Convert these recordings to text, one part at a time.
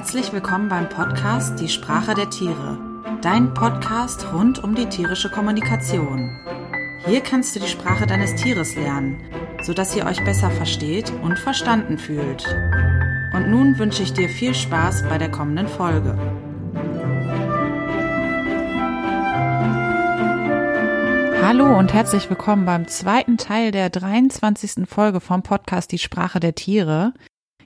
Herzlich willkommen beim Podcast Die Sprache der Tiere, dein Podcast rund um die tierische Kommunikation. Hier kannst du die Sprache deines Tieres lernen, sodass ihr euch besser versteht und verstanden fühlt. Und nun wünsche ich dir viel Spaß bei der kommenden Folge. Hallo und herzlich willkommen beim zweiten Teil der 23. Folge vom Podcast Die Sprache der Tiere.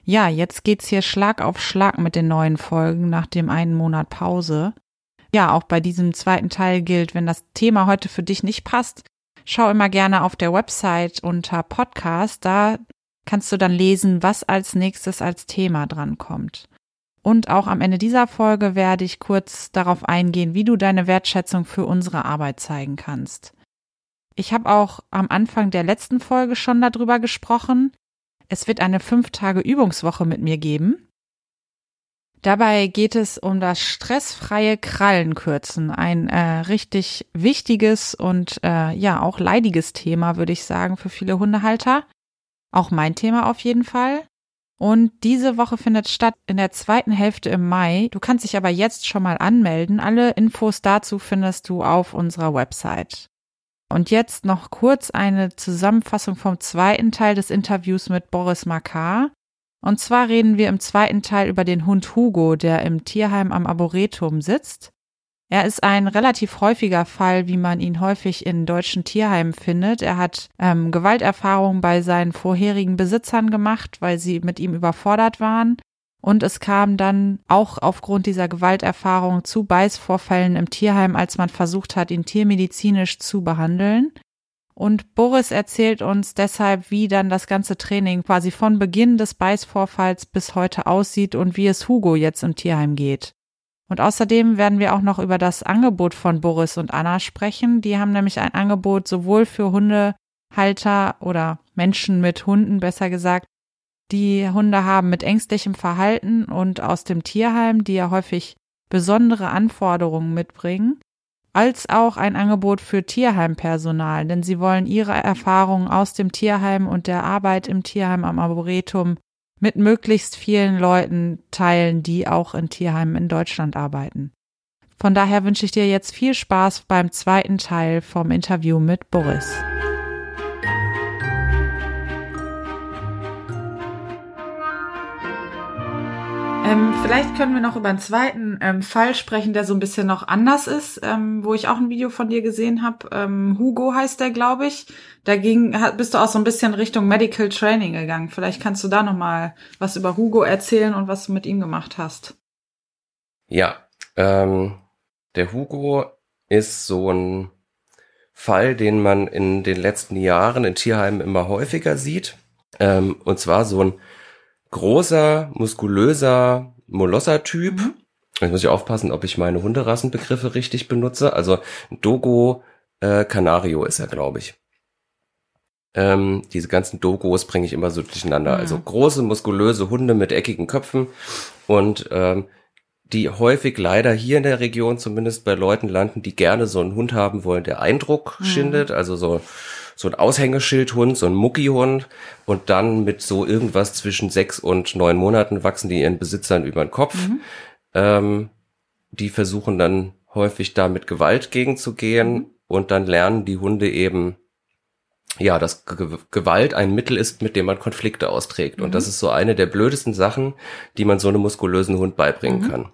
Ja, jetzt geht's hier Schlag auf Schlag mit den neuen Folgen nach dem einen Monat Pause. Ja, auch bei diesem zweiten Teil gilt, wenn das Thema heute für dich nicht passt, schau immer gerne auf der Website unter Podcast. Da kannst du dann lesen, was als nächstes als Thema drankommt. Und auch am Ende dieser Folge werde ich kurz darauf eingehen, wie du deine Wertschätzung für unsere Arbeit zeigen kannst. Ich habe auch am Anfang der letzten Folge schon darüber gesprochen. Es wird eine fünf Tage Übungswoche mit mir geben. Dabei geht es um das stressfreie Krallenkürzen, ein äh, richtig wichtiges und äh, ja auch leidiges Thema, würde ich sagen, für viele Hundehalter. Auch mein Thema auf jeden Fall. Und diese Woche findet statt in der zweiten Hälfte im Mai. Du kannst dich aber jetzt schon mal anmelden. Alle Infos dazu findest du auf unserer Website. Und jetzt noch kurz eine Zusammenfassung vom zweiten Teil des Interviews mit Boris Makar. Und zwar reden wir im zweiten Teil über den Hund Hugo, der im Tierheim am Arboretum sitzt. Er ist ein relativ häufiger Fall, wie man ihn häufig in deutschen Tierheimen findet. Er hat ähm, Gewalterfahrungen bei seinen vorherigen Besitzern gemacht, weil sie mit ihm überfordert waren. Und es kam dann auch aufgrund dieser Gewalterfahrung zu Beißvorfällen im Tierheim, als man versucht hat, ihn tiermedizinisch zu behandeln. Und Boris erzählt uns deshalb, wie dann das ganze Training quasi von Beginn des Beißvorfalls bis heute aussieht und wie es Hugo jetzt im Tierheim geht. Und außerdem werden wir auch noch über das Angebot von Boris und Anna sprechen. Die haben nämlich ein Angebot sowohl für Hundehalter oder Menschen mit Hunden, besser gesagt, die Hunde haben mit ängstlichem Verhalten und aus dem Tierheim, die ja häufig besondere Anforderungen mitbringen, als auch ein Angebot für Tierheimpersonal, denn sie wollen ihre Erfahrungen aus dem Tierheim und der Arbeit im Tierheim am Arboretum mit möglichst vielen Leuten teilen, die auch in Tierheimen in Deutschland arbeiten. Von daher wünsche ich dir jetzt viel Spaß beim zweiten Teil vom Interview mit Boris. Ähm, vielleicht können wir noch über einen zweiten ähm, Fall sprechen, der so ein bisschen noch anders ist, ähm, wo ich auch ein Video von dir gesehen habe. Ähm, Hugo heißt der, glaube ich. Da ging, bist du auch so ein bisschen Richtung Medical Training gegangen. Vielleicht kannst du da noch mal was über Hugo erzählen und was du mit ihm gemacht hast. Ja, ähm, der Hugo ist so ein Fall, den man in den letzten Jahren in Tierheimen immer häufiger sieht. Ähm, und zwar so ein großer, muskulöser Molosser-Typ. Mhm. Jetzt muss ich aufpassen, ob ich meine Hunderassenbegriffe richtig benutze. Also Dogo äh, Canario ist er, glaube ich. Ähm, diese ganzen Dogos bringe ich immer so durcheinander. Mhm. Also große, muskulöse Hunde mit eckigen Köpfen und ähm, die häufig leider hier in der Region zumindest bei Leuten landen, die gerne so einen Hund haben wollen, der Eindruck mhm. schindet. Also so so ein Aushängeschildhund, so ein Muckihund und dann mit so irgendwas zwischen sechs und neun Monaten wachsen die ihren Besitzern über den Kopf. Mhm. Ähm, die versuchen dann häufig da mit Gewalt gegenzugehen mhm. und dann lernen die Hunde eben, ja, dass G Gewalt ein Mittel ist, mit dem man Konflikte austrägt. Mhm. Und das ist so eine der blödesten Sachen, die man so einem muskulösen Hund beibringen mhm. kann.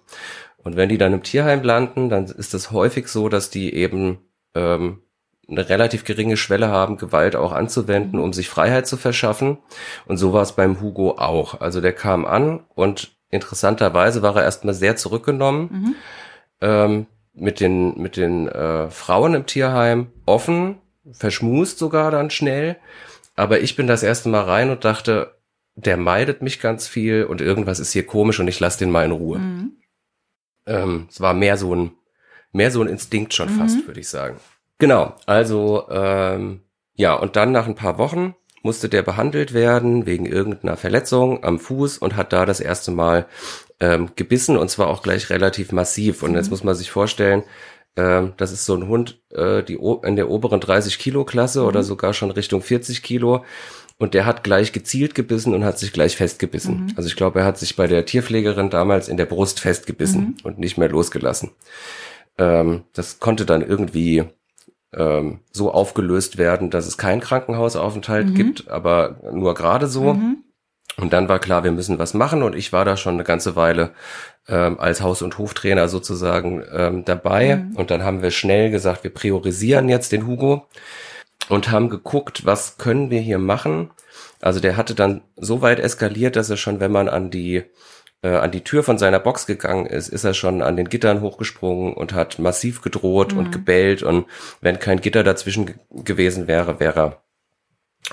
Und wenn die dann im Tierheim landen, dann ist es häufig so, dass die eben ähm, eine relativ geringe Schwelle haben, Gewalt auch anzuwenden, um sich Freiheit zu verschaffen. Und so war es beim Hugo auch. Also der kam an und interessanterweise war er erstmal sehr zurückgenommen, mhm. ähm, mit den, mit den äh, Frauen im Tierheim offen, verschmust sogar dann schnell. Aber ich bin das erste Mal rein und dachte, der meidet mich ganz viel und irgendwas ist hier komisch und ich lasse den mal in Ruhe. Mhm. Ähm, es war mehr so ein, mehr so ein Instinkt schon mhm. fast, würde ich sagen. Genau, also ähm, ja, und dann nach ein paar Wochen musste der behandelt werden wegen irgendeiner Verletzung am Fuß und hat da das erste Mal ähm, gebissen und zwar auch gleich relativ massiv. Und jetzt mhm. muss man sich vorstellen, ähm, das ist so ein Hund, äh, die in der oberen 30 Kilo Klasse mhm. oder sogar schon Richtung 40 Kilo. Und der hat gleich gezielt gebissen und hat sich gleich festgebissen. Mhm. Also ich glaube, er hat sich bei der Tierpflegerin damals in der Brust festgebissen mhm. und nicht mehr losgelassen. Ähm, das konnte dann irgendwie ähm, so aufgelöst werden, dass es keinen Krankenhausaufenthalt mhm. gibt, aber nur gerade so. Mhm. Und dann war klar, wir müssen was machen und ich war da schon eine ganze Weile ähm, als Haus- und Hoftrainer sozusagen ähm, dabei. Mhm. Und dann haben wir schnell gesagt, wir priorisieren jetzt den Hugo und haben geguckt, was können wir hier machen. Also der hatte dann so weit eskaliert, dass er schon, wenn man an die an die Tür von seiner Box gegangen ist, ist er schon an den Gittern hochgesprungen und hat massiv gedroht mhm. und gebellt. Und wenn kein Gitter dazwischen gewesen wäre, wäre er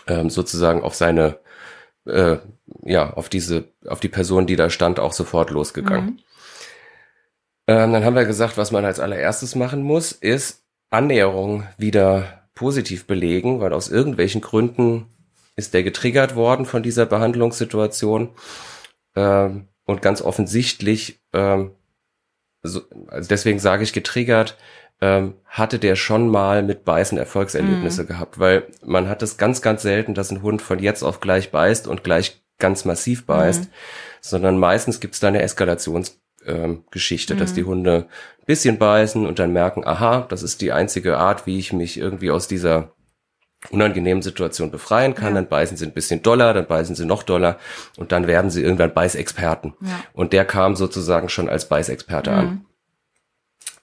ähm, sozusagen auf seine, äh, ja, auf diese, auf die Person, die da stand, auch sofort losgegangen. Mhm. Ähm, dann haben wir gesagt, was man als allererstes machen muss, ist Annäherung wieder positiv belegen, weil aus irgendwelchen Gründen ist der getriggert worden von dieser Behandlungssituation. Ähm, und ganz offensichtlich, ähm, so, also deswegen sage ich getriggert, ähm, hatte der schon mal mit Beißen Erfolgserlebnisse mhm. gehabt, weil man hat es ganz, ganz selten, dass ein Hund von jetzt auf gleich beißt und gleich ganz massiv beißt, mhm. sondern meistens gibt es da eine Eskalationsgeschichte, ähm, dass die mhm. Hunde ein bisschen beißen und dann merken, aha, das ist die einzige Art, wie ich mich irgendwie aus dieser unangenehmen Situation befreien kann, ja. dann beißen sie ein bisschen doller, dann beißen sie noch doller und dann werden sie irgendwann Beißexperten. Ja. Und der kam sozusagen schon als Beißexperte mhm. an,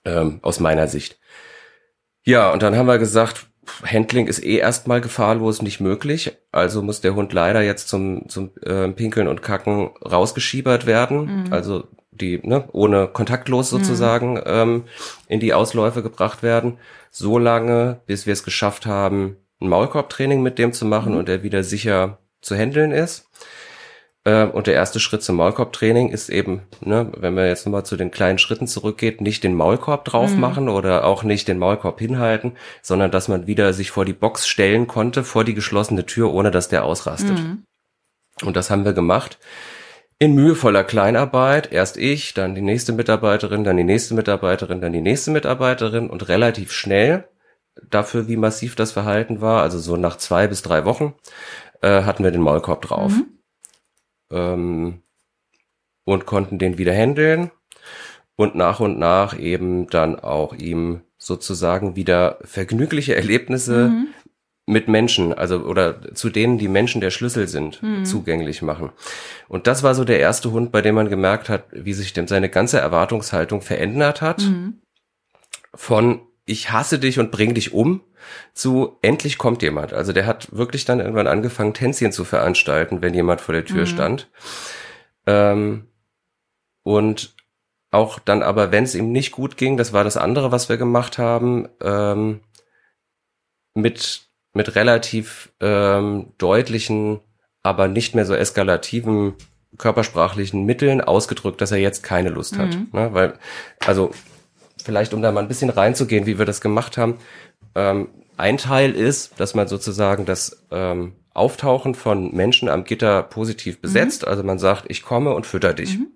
ähm, aus meiner Sicht. Ja, und dann haben wir gesagt, Handling ist eh erstmal gefahrlos nicht möglich, also muss der Hund leider jetzt zum, zum äh, Pinkeln und Kacken rausgeschiebert werden. Mhm. Also die ne, ohne kontaktlos mhm. sozusagen mhm. ähm, in die Ausläufe gebracht werden, so lange, bis wir es geschafft haben, ein Maulkorbtraining mit dem zu machen mhm. und er wieder sicher zu handeln ist. Ähm, und der erste Schritt zum Maulkorbtraining ist eben, ne, wenn man jetzt nochmal zu den kleinen Schritten zurückgeht, nicht den Maulkorb drauf mhm. machen oder auch nicht den Maulkorb hinhalten, sondern dass man wieder sich vor die Box stellen konnte, vor die geschlossene Tür, ohne dass der ausrastet. Mhm. Und das haben wir gemacht. In mühevoller Kleinarbeit, erst ich, dann die nächste Mitarbeiterin, dann die nächste Mitarbeiterin, dann die nächste Mitarbeiterin und relativ schnell dafür, wie massiv das Verhalten war. Also so nach zwei bis drei Wochen äh, hatten wir den Maulkorb drauf. Mhm. Ähm, und konnten den wieder handeln und nach und nach eben dann auch ihm sozusagen wieder vergnügliche Erlebnisse mhm. mit Menschen, also oder zu denen die Menschen der Schlüssel sind, mhm. zugänglich machen. Und das war so der erste Hund, bei dem man gemerkt hat, wie sich dem seine ganze Erwartungshaltung verändert hat. Mhm. Von ich hasse dich und bring dich um, zu endlich kommt jemand. Also der hat wirklich dann irgendwann angefangen, Tänzchen zu veranstalten, wenn jemand vor der Tür mhm. stand. Ähm, und auch dann aber, wenn es ihm nicht gut ging, das war das andere, was wir gemacht haben, ähm, mit, mit relativ ähm, deutlichen, aber nicht mehr so eskalativen körpersprachlichen Mitteln ausgedrückt, dass er jetzt keine Lust hat. Mhm. Ne? Weil, also vielleicht um da mal ein bisschen reinzugehen, wie wir das gemacht haben. Ähm, ein Teil ist, dass man sozusagen das ähm, Auftauchen von Menschen am Gitter positiv besetzt. Mhm. Also man sagt, ich komme und fütter dich. Mhm.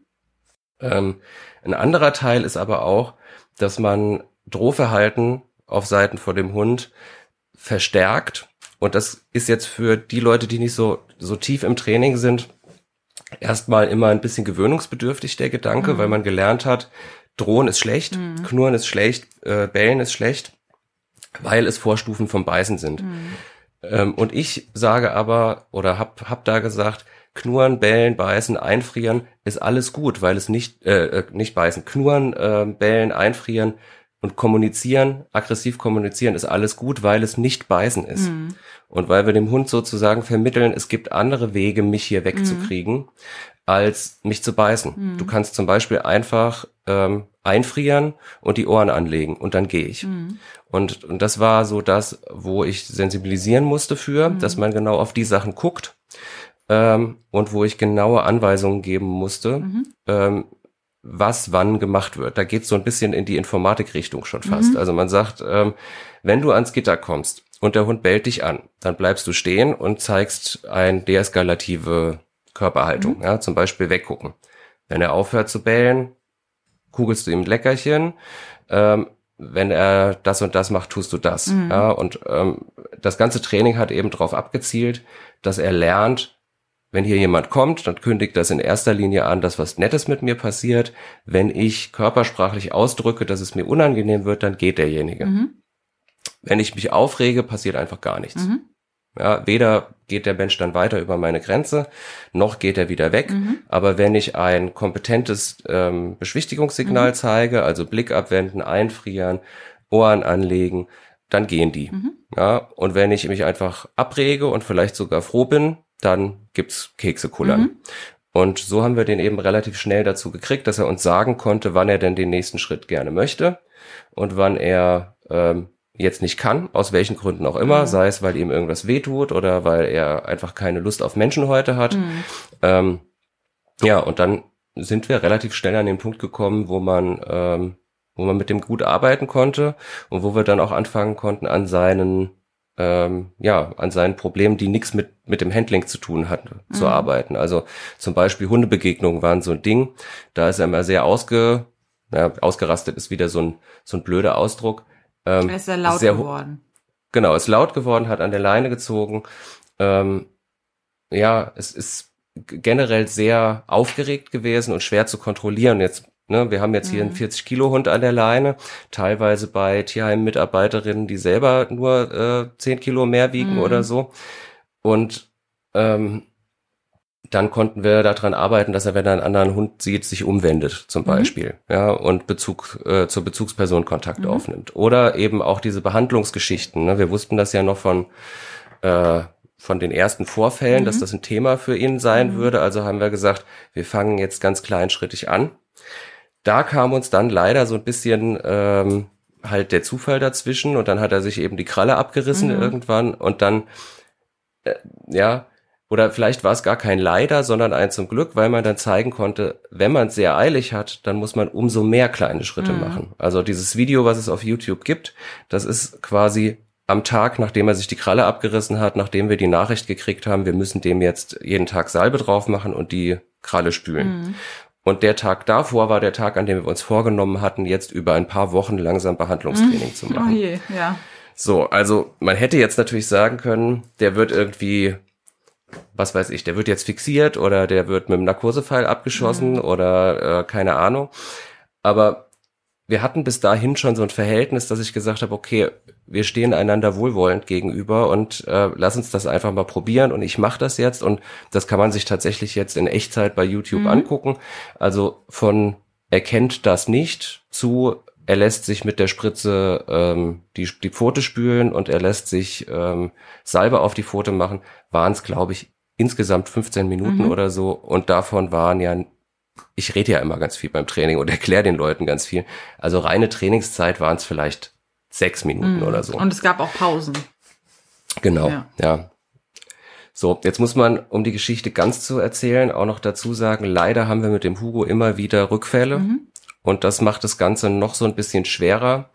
Ähm, ein anderer Teil ist aber auch, dass man Drohverhalten auf Seiten vor dem Hund verstärkt. Und das ist jetzt für die Leute, die nicht so, so tief im Training sind, erstmal immer ein bisschen gewöhnungsbedürftig, der Gedanke, mhm. weil man gelernt hat, Drohen ist schlecht, mhm. Knurren ist schlecht, äh, Bellen ist schlecht, weil es Vorstufen vom Beißen sind. Mhm. Ähm, und ich sage aber, oder hab, hab da gesagt, Knurren, Bellen, Beißen, Einfrieren ist alles gut, weil es nicht, äh, äh, nicht beißen, Knurren, äh, Bellen, Einfrieren und kommunizieren, aggressiv kommunizieren ist alles gut, weil es nicht beißen ist. Mhm. Und weil wir dem Hund sozusagen vermitteln, es gibt andere Wege, mich hier wegzukriegen. Mhm als mich zu beißen. Mhm. Du kannst zum Beispiel einfach ähm, einfrieren und die Ohren anlegen und dann gehe ich. Mhm. Und, und das war so das, wo ich sensibilisieren musste für, mhm. dass man genau auf die Sachen guckt ähm, und wo ich genaue Anweisungen geben musste, mhm. ähm, was wann gemacht wird. Da geht so ein bisschen in die Informatikrichtung schon fast. Mhm. Also man sagt, ähm, wenn du ans Gitter kommst und der Hund bellt dich an, dann bleibst du stehen und zeigst ein deeskalative Körperhaltung. Mhm. Ja, zum Beispiel weggucken. Wenn er aufhört zu bellen, kugelst du ihm ein Leckerchen. Ähm, wenn er das und das macht, tust du das. Mhm. Ja, und ähm, das ganze Training hat eben darauf abgezielt, dass er lernt, wenn hier jemand kommt, dann kündigt das in erster Linie an, dass was Nettes mit mir passiert. Wenn ich körpersprachlich ausdrücke, dass es mir unangenehm wird, dann geht derjenige. Mhm. Wenn ich mich aufrege, passiert einfach gar nichts. Mhm. Ja, weder geht der Mensch dann weiter über meine Grenze, noch geht er wieder weg. Mhm. Aber wenn ich ein kompetentes ähm, Beschwichtigungssignal mhm. zeige, also Blick abwenden, einfrieren, Ohren anlegen, dann gehen die. Mhm. Ja, und wenn ich mich einfach abrege und vielleicht sogar froh bin, dann gibt's Kekse kullern. Mhm. Und so haben wir den eben relativ schnell dazu gekriegt, dass er uns sagen konnte, wann er denn den nächsten Schritt gerne möchte und wann er ähm, jetzt nicht kann, aus welchen Gründen auch immer, mhm. sei es, weil ihm irgendwas wehtut oder weil er einfach keine Lust auf Menschen heute hat. Mhm. Ähm, ja, und dann sind wir relativ schnell an den Punkt gekommen, wo man, ähm, wo man mit dem gut arbeiten konnte und wo wir dann auch anfangen konnten, an seinen ähm, ja, an seinen Problemen, die nichts mit, mit dem Handling zu tun hatten, mhm. zu arbeiten. Also zum Beispiel Hundebegegnungen waren so ein Ding. Da ist er immer sehr ausge, ja, ausgerastet ist wieder so ein, so ein blöder Ausdruck. Ähm, er ist sehr laut sehr, geworden. Genau, ist laut geworden, hat an der Leine gezogen. Ähm, ja, es ist generell sehr aufgeregt gewesen und schwer zu kontrollieren. Jetzt Ne, wir haben jetzt hier einen 40 mhm. Kilo Hund an der Leine, teilweise bei Tierheim-Mitarbeiterinnen, die selber nur äh, 10 Kilo mehr wiegen mhm. oder so. Und ähm, dann konnten wir daran arbeiten, dass er, wenn er einen anderen Hund sieht, sich umwendet, zum mhm. Beispiel, mhm. ja, und Bezug äh, zur Bezugsperson Kontakt mhm. aufnimmt. Oder eben auch diese Behandlungsgeschichten. Ne? Wir wussten das ja noch von äh, von den ersten Vorfällen, mhm. dass das ein Thema für ihn sein mhm. würde. Also haben wir gesagt, wir fangen jetzt ganz kleinschrittig an da kam uns dann leider so ein bisschen ähm, halt der Zufall dazwischen und dann hat er sich eben die Kralle abgerissen mhm. irgendwann und dann, äh, ja, oder vielleicht war es gar kein Leider, sondern ein zum Glück, weil man dann zeigen konnte, wenn man es sehr eilig hat, dann muss man umso mehr kleine Schritte mhm. machen. Also dieses Video, was es auf YouTube gibt, das ist quasi am Tag, nachdem er sich die Kralle abgerissen hat, nachdem wir die Nachricht gekriegt haben, wir müssen dem jetzt jeden Tag Salbe drauf machen und die Kralle spülen. Mhm. Und der Tag davor war der Tag, an dem wir uns vorgenommen hatten, jetzt über ein paar Wochen langsam Behandlungstraining zu machen. Oh je, ja. So, also man hätte jetzt natürlich sagen können, der wird irgendwie, was weiß ich, der wird jetzt fixiert oder der wird mit einem Narkosepfeil abgeschossen mhm. oder äh, keine Ahnung. Aber wir hatten bis dahin schon so ein Verhältnis, dass ich gesagt habe, okay, wir stehen einander wohlwollend gegenüber und äh, lass uns das einfach mal probieren und ich mache das jetzt und das kann man sich tatsächlich jetzt in Echtzeit bei YouTube mhm. angucken. Also von er kennt das nicht zu er lässt sich mit der Spritze ähm, die, die Pfote spülen und er lässt sich ähm, Salbe auf die Pfote machen, waren es, glaube ich, insgesamt 15 Minuten mhm. oder so und davon waren ja ich rede ja immer ganz viel beim Training und erkläre den Leuten ganz viel. Also reine Trainingszeit waren es vielleicht sechs Minuten mhm. oder so. Und es gab auch Pausen. Genau, ja. ja. So, jetzt muss man, um die Geschichte ganz zu erzählen, auch noch dazu sagen, leider haben wir mit dem Hugo immer wieder Rückfälle. Mhm. Und das macht das Ganze noch so ein bisschen schwerer.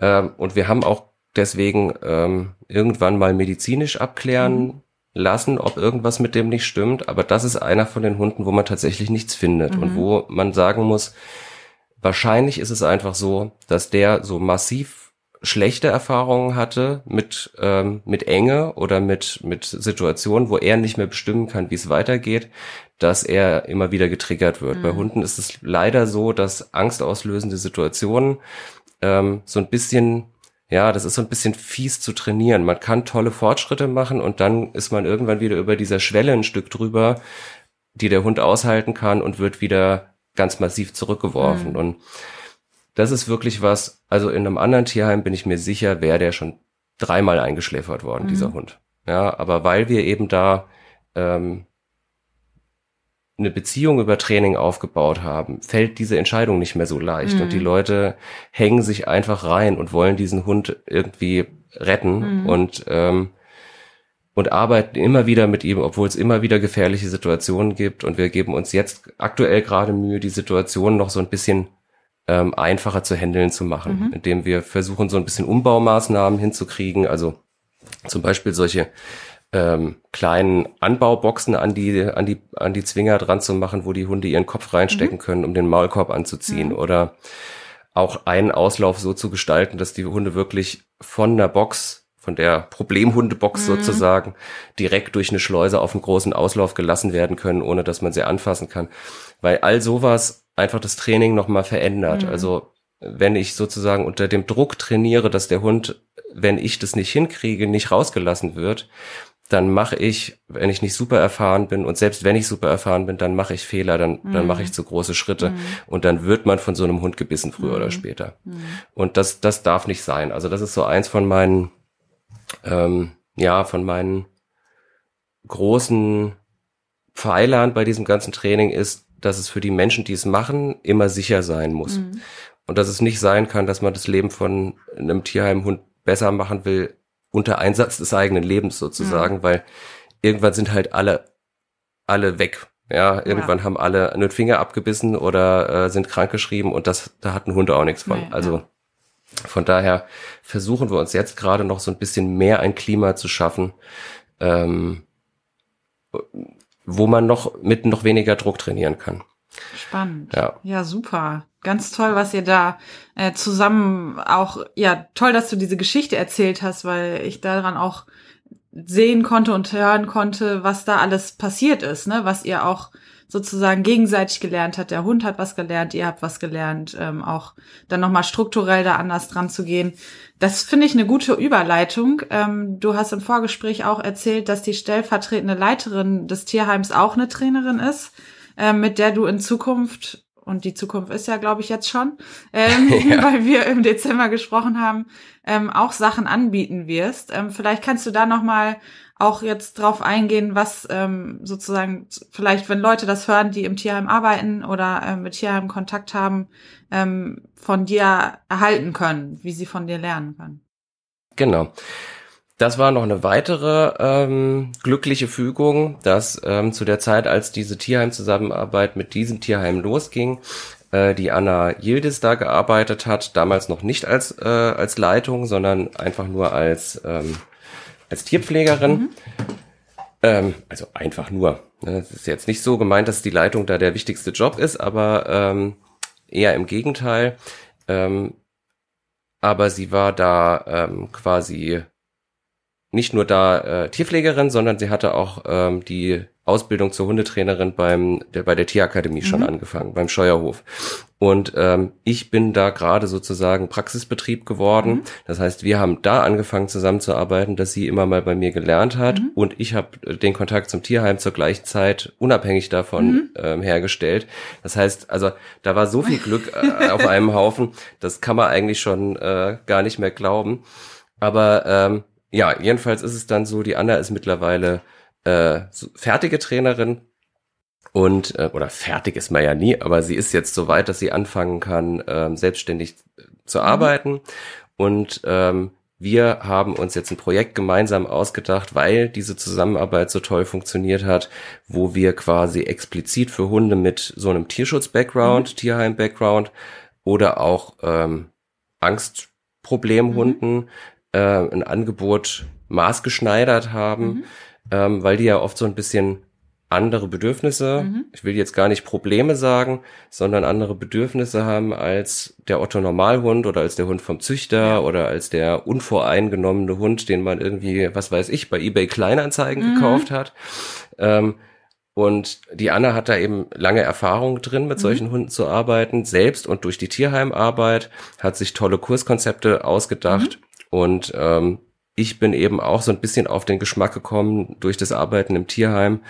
Ähm, und wir haben auch deswegen ähm, irgendwann mal medizinisch abklären mhm lassen, ob irgendwas mit dem nicht stimmt. Aber das ist einer von den Hunden, wo man tatsächlich nichts findet mhm. und wo man sagen muss, wahrscheinlich ist es einfach so, dass der so massiv schlechte Erfahrungen hatte mit ähm, mit Enge oder mit mit Situationen, wo er nicht mehr bestimmen kann, wie es weitergeht, dass er immer wieder getriggert wird. Mhm. Bei Hunden ist es leider so, dass angstauslösende Situationen ähm, so ein bisschen ja, das ist so ein bisschen fies zu trainieren. Man kann tolle Fortschritte machen und dann ist man irgendwann wieder über dieser Schwelle ein Stück drüber, die der Hund aushalten kann und wird wieder ganz massiv zurückgeworfen. Mhm. Und das ist wirklich was, also in einem anderen Tierheim bin ich mir sicher, wäre der schon dreimal eingeschläfert worden, mhm. dieser Hund. Ja, aber weil wir eben da ähm, eine Beziehung über Training aufgebaut haben, fällt diese Entscheidung nicht mehr so leicht. Mhm. Und die mhm. Leute hängen sich einfach rein und wollen diesen Hund irgendwie retten mhm. und, ähm, und arbeiten immer wieder mit ihm, obwohl es immer wieder gefährliche Situationen gibt. Und wir geben uns jetzt aktuell gerade Mühe, die Situation noch so ein bisschen ähm, einfacher zu handeln zu machen, mhm. indem wir versuchen, so ein bisschen Umbaumaßnahmen hinzukriegen. Also zum Beispiel solche ähm, kleinen Anbauboxen an die, an die, an die Zwinger dran zu machen, wo die Hunde ihren Kopf reinstecken mhm. können, um den Maulkorb anzuziehen. Mhm. Oder auch einen Auslauf so zu gestalten, dass die Hunde wirklich von der Box von der Problemhundebox mhm. sozusagen direkt durch eine Schleuse auf einen großen Auslauf gelassen werden können, ohne dass man sie anfassen kann. Weil all sowas einfach das Training nochmal verändert. Mhm. Also wenn ich sozusagen unter dem Druck trainiere, dass der Hund, wenn ich das nicht hinkriege, nicht rausgelassen wird, dann mache ich, wenn ich nicht super erfahren bin und selbst wenn ich super erfahren bin, dann mache ich Fehler, dann, mhm. dann mache ich zu große Schritte mhm. und dann wird man von so einem Hund gebissen früher mhm. oder später. Mhm. Und das, das darf nicht sein. Also das ist so eins von meinen, ähm, ja, von meinen großen Pfeilern bei diesem ganzen Training ist, dass es für die Menschen, die es machen, immer sicher sein muss. Mhm. Und dass es nicht sein kann, dass man das Leben von einem Tierheimhund besser machen will, unter Einsatz des eigenen Lebens sozusagen, mhm. weil irgendwann sind halt alle, alle weg. Ja, irgendwann ja. haben alle einen Finger abgebissen oder äh, sind krankgeschrieben und das, da hat ein Hund auch nichts von. Nee, also ja. von daher versuchen wir uns jetzt gerade noch so ein bisschen mehr ein Klima zu schaffen, ähm, wo man noch mit noch weniger Druck trainieren kann. Spannend. Ja. ja, super. Ganz toll, was ihr da äh, zusammen auch, ja, toll, dass du diese Geschichte erzählt hast, weil ich daran auch sehen konnte und hören konnte, was da alles passiert ist, ne, was ihr auch sozusagen gegenseitig gelernt hat. Der Hund hat was gelernt, ihr habt was gelernt, ähm, auch dann nochmal strukturell da anders dran zu gehen. Das finde ich eine gute Überleitung. Ähm, du hast im Vorgespräch auch erzählt, dass die stellvertretende Leiterin des Tierheims auch eine Trainerin ist äh, mit der du in Zukunft und die Zukunft ist ja, glaube ich, jetzt schon, ähm, ja. weil wir im Dezember gesprochen haben, ähm, auch Sachen anbieten wirst. Ähm, vielleicht kannst du da noch mal auch jetzt drauf eingehen, was ähm, sozusagen vielleicht, wenn Leute das hören, die im Tierheim arbeiten oder ähm, mit Tierheim Kontakt haben, ähm, von dir erhalten können, wie sie von dir lernen können. Genau. Das war noch eine weitere ähm, glückliche Fügung, dass ähm, zu der Zeit, als diese Tierheim-Zusammenarbeit mit diesem Tierheim losging, äh, die Anna Yildiz da gearbeitet hat, damals noch nicht als, äh, als Leitung, sondern einfach nur als, ähm, als Tierpflegerin. Mhm. Ähm, also einfach nur. Ne? Es ist jetzt nicht so gemeint, dass die Leitung da der wichtigste Job ist, aber ähm, eher im Gegenteil. Ähm, aber sie war da ähm, quasi nicht nur da äh, Tierpflegerin, sondern sie hatte auch ähm, die Ausbildung zur Hundetrainerin beim der, bei der Tierakademie mhm. schon angefangen, beim Scheuerhof. Und ähm, ich bin da gerade sozusagen Praxisbetrieb geworden. Mhm. Das heißt, wir haben da angefangen zusammenzuarbeiten, dass sie immer mal bei mir gelernt hat mhm. und ich habe den Kontakt zum Tierheim zur gleichen Zeit unabhängig davon mhm. ähm, hergestellt. Das heißt, also da war so viel Glück äh, auf einem Haufen, das kann man eigentlich schon äh, gar nicht mehr glauben. Aber ähm, ja, jedenfalls ist es dann so, die Anna ist mittlerweile äh, fertige Trainerin und äh, oder fertig ist man ja nie, aber sie ist jetzt so weit, dass sie anfangen kann, ähm, selbstständig zu mhm. arbeiten und ähm, wir haben uns jetzt ein Projekt gemeinsam ausgedacht, weil diese Zusammenarbeit so toll funktioniert hat, wo wir quasi explizit für Hunde mit so einem Tierschutz-Background, mhm. Tierheim-Background oder auch ähm, Angstproblemhunden mhm äh, ein Angebot maßgeschneidert haben, mhm. ähm, weil die ja oft so ein bisschen andere Bedürfnisse, mhm. ich will jetzt gar nicht Probleme sagen, sondern andere Bedürfnisse haben als der Otto Normalhund oder als der Hund vom Züchter ja. oder als der unvoreingenommene Hund, den man irgendwie, was weiß ich, bei eBay Kleinanzeigen mhm. gekauft hat. Ähm, und die Anna hat da eben lange Erfahrung drin, mit mhm. solchen Hunden zu arbeiten, selbst und durch die Tierheimarbeit, hat sich tolle Kurskonzepte ausgedacht. Mhm. Und ähm, ich bin eben auch so ein bisschen auf den Geschmack gekommen durch das Arbeiten im Tierheim,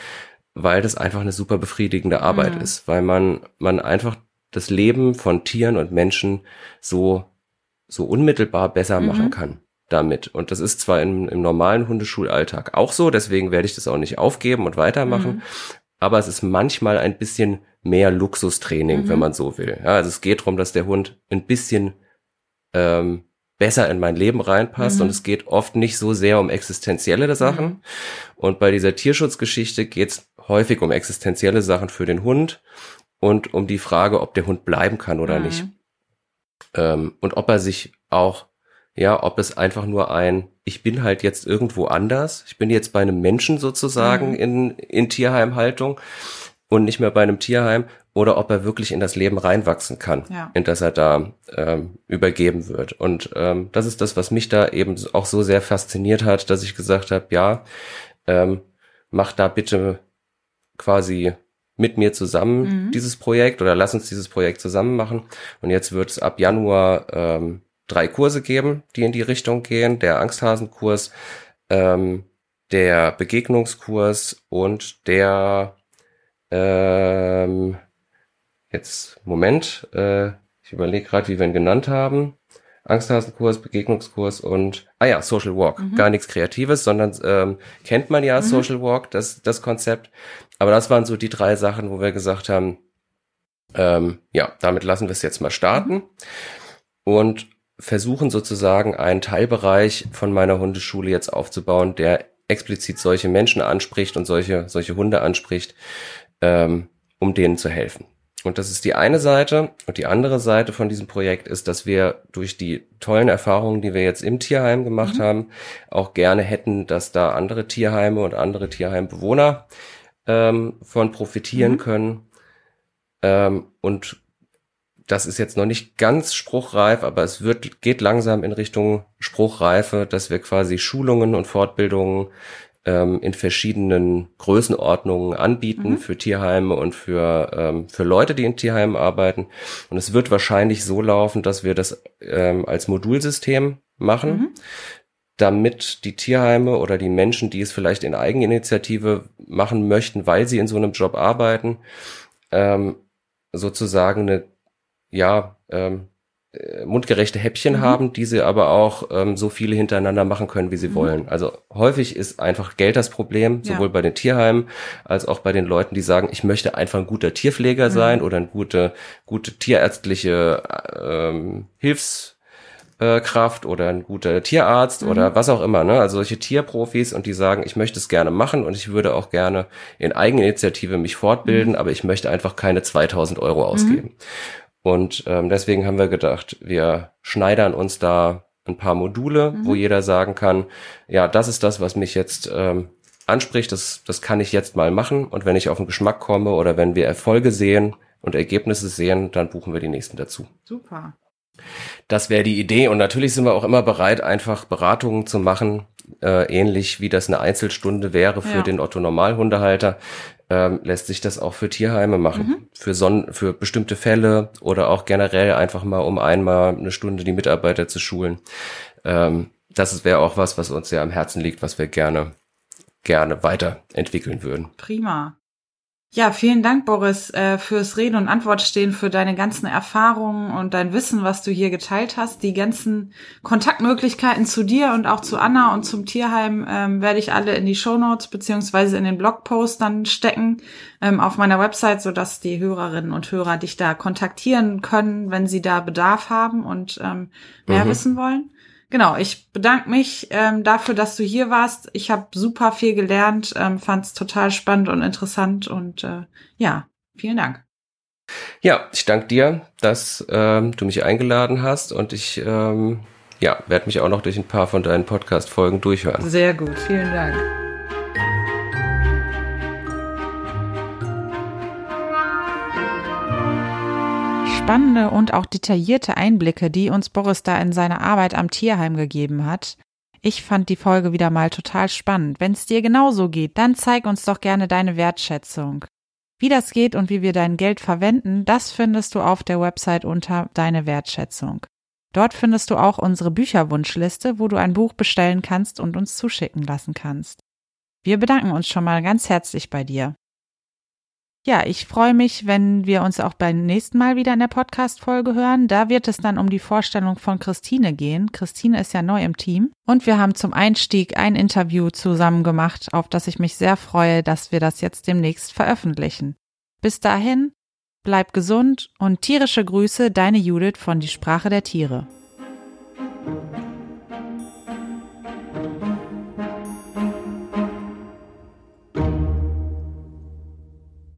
weil das einfach eine super befriedigende Arbeit mhm. ist, weil man, man einfach das Leben von Tieren und Menschen so, so unmittelbar besser mhm. machen kann damit. Und das ist zwar im, im normalen Hundeschulalltag auch so, deswegen werde ich das auch nicht aufgeben und weitermachen. Mhm. Aber es ist manchmal ein bisschen mehr Luxustraining, mhm. wenn man so will. Ja, also es geht darum, dass der Hund ein bisschen ähm, besser in mein Leben reinpasst mhm. und es geht oft nicht so sehr um existenzielle Sachen. Mhm. Und bei dieser Tierschutzgeschichte geht es häufig um existenzielle Sachen für den Hund und um die Frage, ob der Hund bleiben kann oder mhm. nicht. Ähm, und ob er sich auch, ja, ob es einfach nur ein, ich bin halt jetzt irgendwo anders, ich bin jetzt bei einem Menschen sozusagen mhm. in, in Tierheimhaltung und nicht mehr bei einem Tierheim, oder ob er wirklich in das Leben reinwachsen kann, Ja. in das er da ähm, übergeben wird. Und ähm, das ist das, was mich da eben auch so sehr fasziniert hat, dass ich gesagt habe, ja, ähm, mach da bitte quasi mit mir zusammen Mhm. dieses Projekt oder lass uns dieses Projekt zusammen machen. Und jetzt wird es ab Januar ähm, drei Kurse geben, die in die Richtung gehen. Der Angsthasenkurs, ähm, der Begegnungskurs und der ähm, jetzt Moment, äh, ich überlege gerade, wie wir ihn genannt haben. Angsthasenkurs, Begegnungskurs und ah ja, Social Walk. Mhm. Gar nichts Kreatives, sondern ähm, kennt man ja Mhm. Social Walk, das, das Konzept. Aber das waren so die drei Sachen, wo wir gesagt haben, ähm, ja, damit lassen wir es jetzt mal starten und versuchen sozusagen einen Teilbereich von meiner Hundeschule jetzt aufzubauen, der explizit solche Menschen anspricht und solche, solche Hunde anspricht, ähm, um denen zu helfen. Und das ist die eine Seite. Und die andere Seite von diesem Projekt ist, dass wir durch die tollen Erfahrungen, die wir jetzt im Tierheim gemacht Mhm. haben, auch gerne hätten, dass da andere Tierheime und andere Tierheimbewohner ähm, von profitieren Mhm. können. Ähm, und das ist jetzt noch nicht ganz spruchreif, aber es wird, geht langsam in Richtung Spruchreife, dass wir quasi Schulungen und Fortbildungen ähm, in verschiedenen Größenordnungen anbieten Mhm. für Tierheime und für, ähm, für Leute, die in Tierheimen arbeiten. Und es wird wahrscheinlich so laufen, dass wir das ähm, als Modulsystem machen, Mhm. damit die Tierheime oder die Menschen, die es vielleicht in Eigeninitiative machen möchten, weil sie in so einem Job arbeiten, ähm, sozusagen eine, ja, ähm, äh, mundgerechte Häppchen Mhm. haben, die sie aber auch ähm, so viele hintereinander machen können, wie sie Mhm. wollen. Also häufig ist einfach Geld das Problem, Ja. sowohl bei den Tierheimen als auch bei den Leuten, die sagen, ich möchte einfach ein guter Tierpfleger Mhm. sein oder eine gute, gute tierärztliche ähm, Hilfskraft oder ein guter Tierarzt Mhm. oder was auch immer, ne? Also solche Tierprofis und die sagen, ich möchte es gerne machen und ich würde auch gerne in Eigeninitiative mich fortbilden, Mhm. aber ich möchte einfach keine 2000 Euro ausgeben. Und ähm, deswegen haben wir gedacht, wir schneidern uns da ein paar Module, Mhm. wo jeder sagen kann, ja, das ist das, was mich jetzt ähm, anspricht, das, das kann ich jetzt mal machen. Und wenn ich auf den Geschmack komme oder wenn wir Erfolge sehen und Ergebnisse sehen, dann buchen wir die nächsten dazu. Super. Das wäre die Idee. Und natürlich sind wir auch immer bereit, einfach Beratungen zu machen, äh, ähnlich wie das eine Einzelstunde wäre für Ja. den Otto Normalhundehalter. Ähm, lässt sich das auch für Tierheime machen, Mhm. für Son für bestimmte Fälle oder auch generell einfach mal um einmal eine Stunde die Mitarbeiter zu schulen. Ähm, das wäre auch was, was uns sehr am Herzen liegt, was wir gerne gerne weiterentwickeln würden. Prima. Ja, vielen Dank, Boris, äh, fürs Rede und Antwort stehen, für deine ganzen Erfahrungen und dein Wissen, was du hier geteilt hast. Die ganzen Kontaktmöglichkeiten zu dir und auch zu Anna und zum Tierheim ähm, werde ich alle in die Shownotes beziehungsweise in den Blogpost dann stecken ähm, auf meiner Website, sodass die Hörerinnen und Hörer dich da kontaktieren können, wenn sie da Bedarf haben und ähm, mehr Mhm. wissen wollen. Genau, ich bedanke mich ähm, dafür, dass du hier warst. Ich habe super viel gelernt, ähm, fand es total spannend und interessant und äh, ja, vielen Dank. Ja, ich danke dir, dass ähm, du mich eingeladen hast und ich ähm, ja, werde mich auch noch durch ein paar von deinen Podcast-Folgen durchhören. Sehr gut, vielen Dank. Spannende und auch detaillierte Einblicke, die uns Boris da in seine Arbeit am Tierheim gegeben hat. Ich fand die Folge wieder mal total spannend. Wenn es dir genauso geht, dann zeig uns doch gerne deine Wertschätzung. Wie das geht und wie wir dein Geld verwenden, das findest du auf der Website unter Deine Wertschätzung. Dort findest du auch unsere Bücherwunschliste, wo du ein Buch bestellen kannst und uns zuschicken lassen kannst. Wir bedanken uns schon mal ganz herzlich bei dir. Ja, ich freue mich, wenn wir uns auch beim nächsten Mal wieder in der Podcast-Folge hören. Da wird es dann um die Vorstellung von Christine gehen. Christine ist ja neu im Team. Und wir haben zum Einstieg ein Interview zusammen gemacht, auf das ich mich sehr freue, dass wir das jetzt demnächst veröffentlichen. Bis dahin, bleib gesund und tierische Grüße, deine Judith von Die Sprache der Tiere.